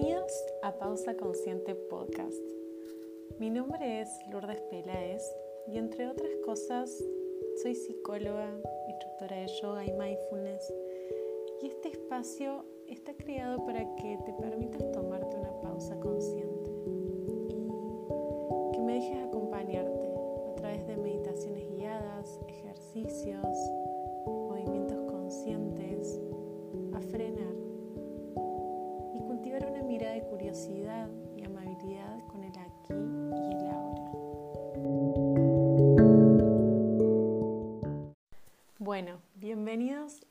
Bienvenidos a Pausa Consciente Podcast. Mi nombre es Lourdes Peláez y entre otras cosas soy psicóloga, instructora de yoga y mindfulness y este espacio está creado para que te permitas tomarte una pausa consciente y que me dejes acompañarte a través de meditaciones guiadas, ejercicios,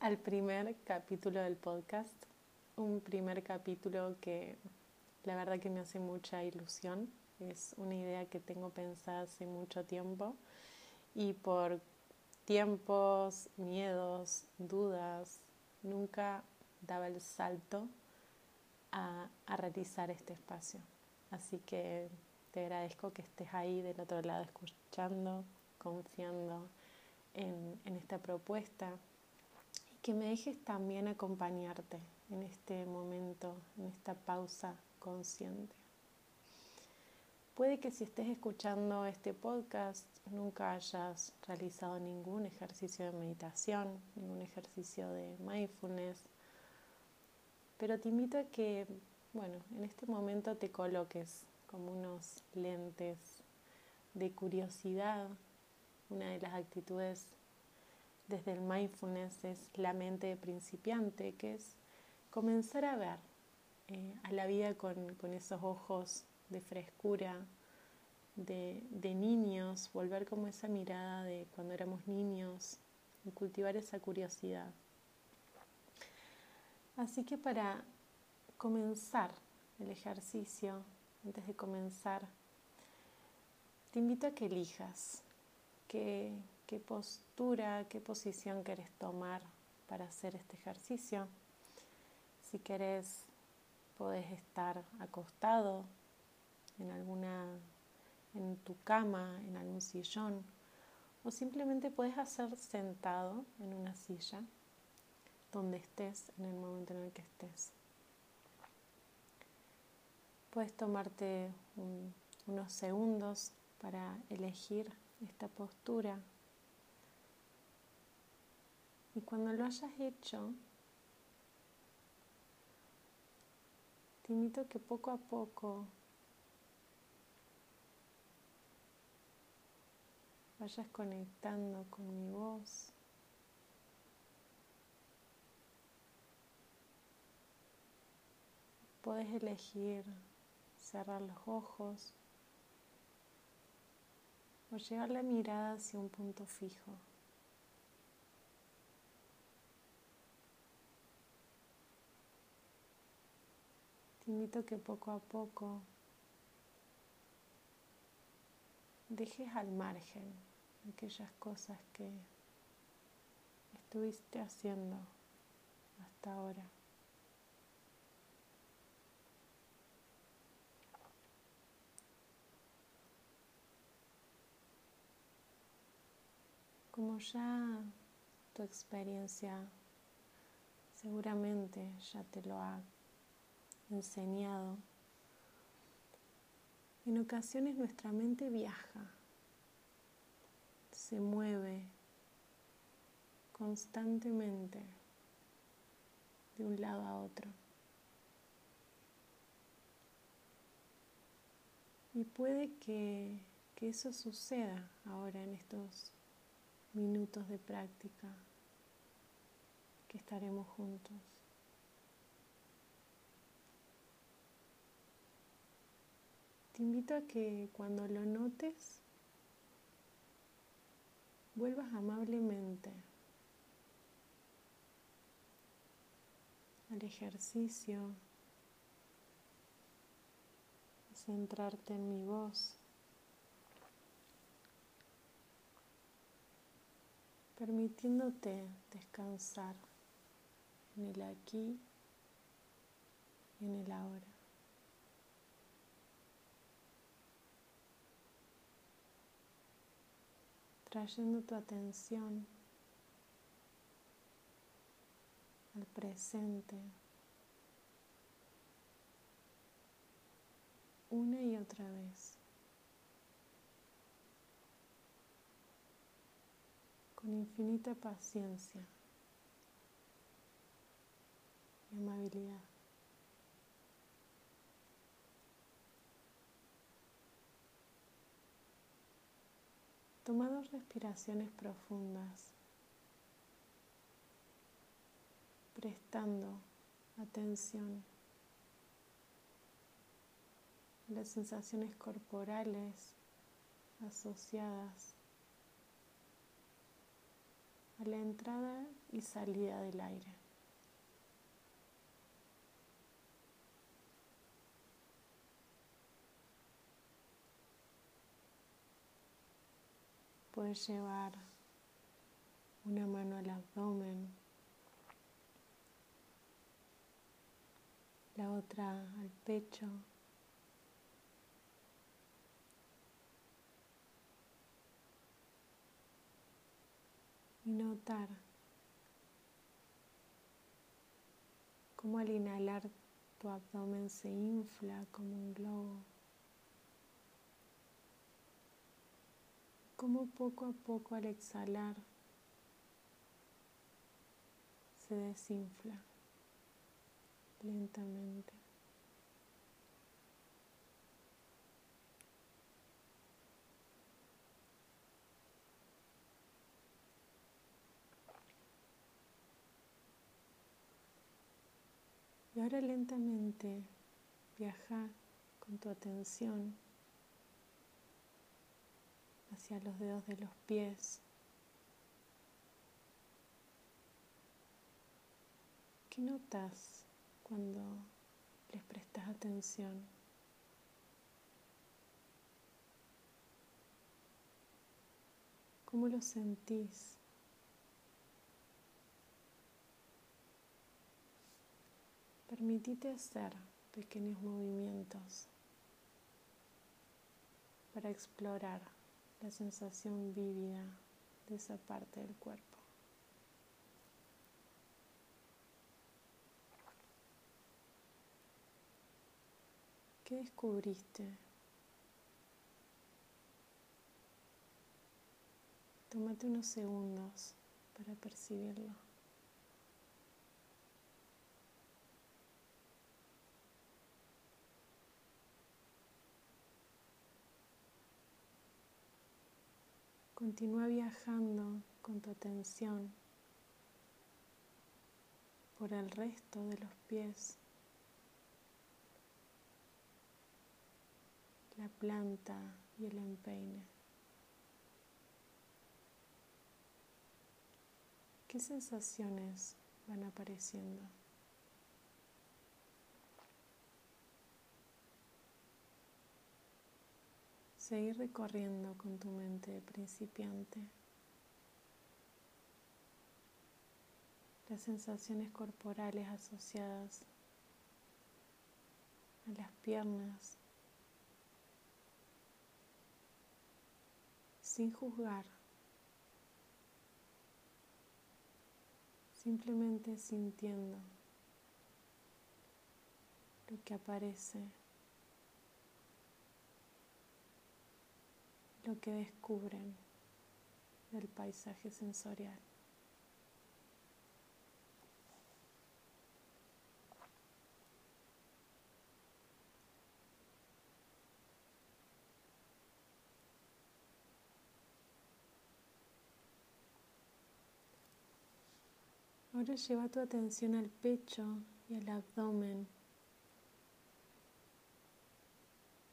al primer capítulo del podcast, un primer capítulo que la verdad que me hace mucha ilusión, es una idea que tengo pensada hace mucho tiempo y por tiempos, miedos, dudas, nunca daba el salto a, a, realizar este espacio. Así que te agradezco que estés ahí del otro lado escuchando, confiando en, en esta propuesta que me dejes también acompañarte en este momento, en esta pausa consciente. Puede que si estés escuchando este podcast nunca hayas realizado ningún ejercicio de meditación, ningún ejercicio de mindfulness, pero te invito a que, bueno, en este momento te coloques como unos lentes de curiosidad. Una de las actitudes desde el mindfulness es la mente principiante, que es comenzar a ver eh, a la vida con, esos ojos de frescura, de, de, niños, volver como esa mirada de cuando éramos niños y cultivar esa curiosidad. Así que para comenzar el ejercicio, antes de comenzar, te invito a que elijas qué, qué postura, qué posición querés tomar para hacer este ejercicio. Si querés, podés estar acostado en alguna en tu cama, en algún sillón, o simplemente puedes hacer sentado en una silla donde estés en el momento en el que estés. Puedes tomarte un, unos segundos para elegir esta postura y cuando lo hayas hecho, te invito que poco a poco vayas conectando con mi voz. Puedes elegir cerrar los ojos o llevar la mirada hacia un punto fijo. Invito que poco a poco dejes al margen aquellas cosas que estuviste haciendo hasta ahora. Como ya tu experiencia seguramente ya te lo ha enseñado, en ocasiones nuestra mente viaja, se mueve constantemente de un lado a otro. Y puede que, que eso suceda ahora en estos minutos de práctica que estaremos juntos. Te invito a que cuando lo notes, vuelvas amablemente al ejercicio, centrarte en mi voz, permitiéndote descansar en el aquí y en el ahora. Trayendo tu atención al presente, una y otra vez. Con infinita paciencia y amabilidad. Toma dos respiraciones profundas, prestando atención a las sensaciones corporales asociadas a la entrada y salida del aire. Puedes llevar una mano al abdomen, la otra al pecho. Y notar cómo al inhalar tu abdomen se infla como un globo. Cómo poco a poco al exhalar se desinfla lentamente. Y ahora lentamente viaja con tu atención hacia los dedos de los pies. ¿Qué notas cuando les prestas atención? ¿Cómo lo sentís? Permitite hacer pequeños movimientos para explorar la sensación vívida de esa parte del cuerpo. ¿Qué descubriste? Tómate unos segundos para percibirlo. Continúa viajando con tu atención por el resto de los pies, la planta y el empeine. ¿Qué sensaciones van apareciendo? Seguir recorriendo con tu mente de principiante. Las sensaciones corporales asociadas a las piernas. Sin juzgar, simplemente sintiendo lo que aparece lo que descubren del paisaje sensorial. Ahora lleva tu atención al pecho y al abdomen.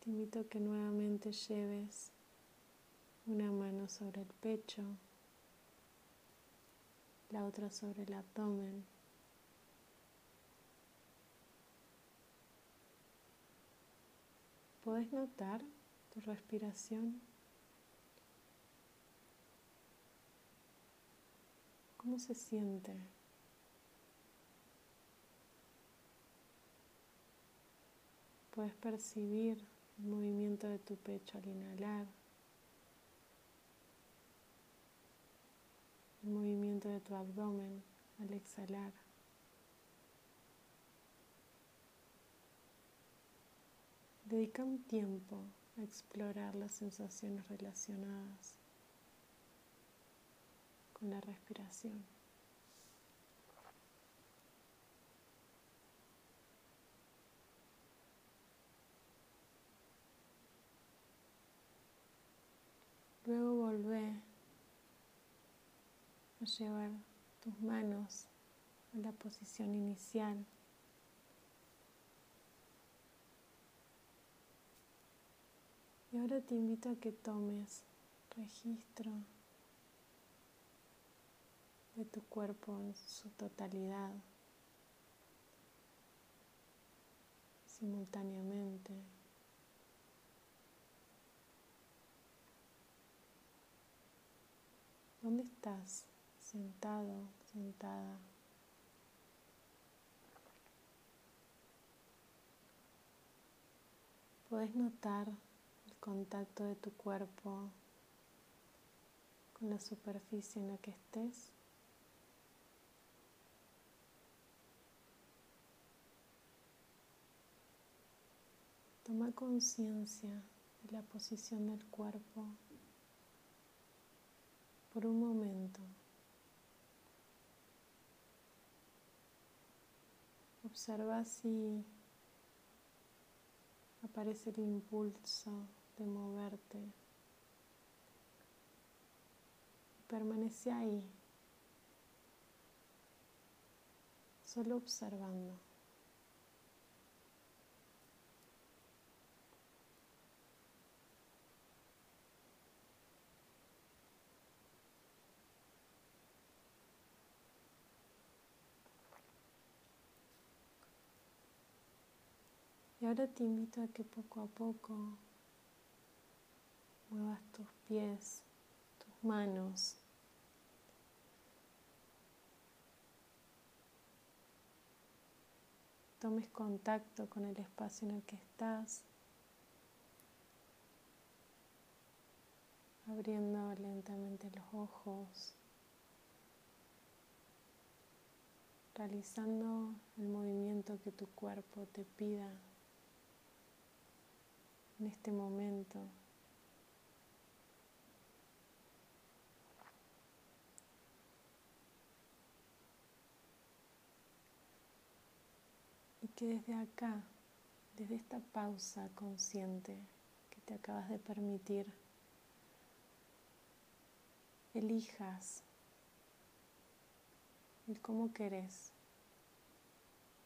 Te invito a que nuevamente lleves una mano sobre el pecho, la otra sobre el abdomen. ¿Puedes notar tu respiración? ¿Cómo se siente? Puedes percibir el movimiento de tu pecho al inhalar. Movimiento de tu abdomen al exhalar. Dedica un tiempo a explorar las sensaciones relacionadas con la respiración. Luego volvé llevar tus manos a la posición inicial. Y ahora te invito a que tomes registro de tu cuerpo en su totalidad, simultáneamente. ¿Dónde estás? Sentado, sentada. Puedes notar el contacto de tu cuerpo con la superficie en la que estés. Toma conciencia de la posición del cuerpo por un momento. Observa si aparece el impulso de moverte. Permanece ahí, solo observando. Y ahora te invito a que poco a poco muevas tus pies, tus manos. Tomes contacto con el espacio en el que estás. Abriendo lentamente los ojos. Realizando el movimiento que tu cuerpo te pida en este momento. Y que desde acá, desde esta pausa consciente que te acabas de permitir, elijas el cómo querés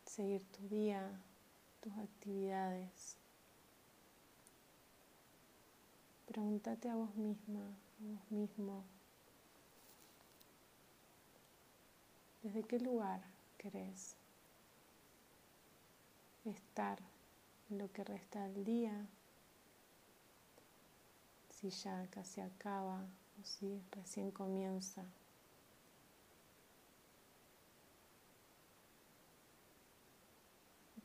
seguir tu día, tus actividades. Pregúntate a vos misma, a vos mismo, ¿desde qué lugar querés estar en lo que resta del día? Si ya casi acaba o si recién comienza.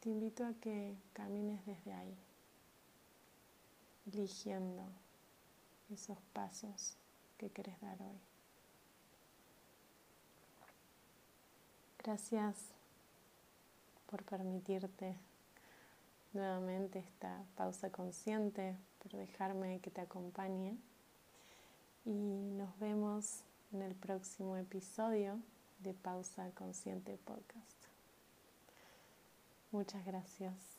Te invito a que camines desde ahí, eligiendo esos pasos que querés dar hoy. Gracias por permitirte nuevamente esta pausa consciente, por dejarme que te acompañe y nos vemos en el próximo episodio de Pausa Consciente Podcast. Muchas gracias.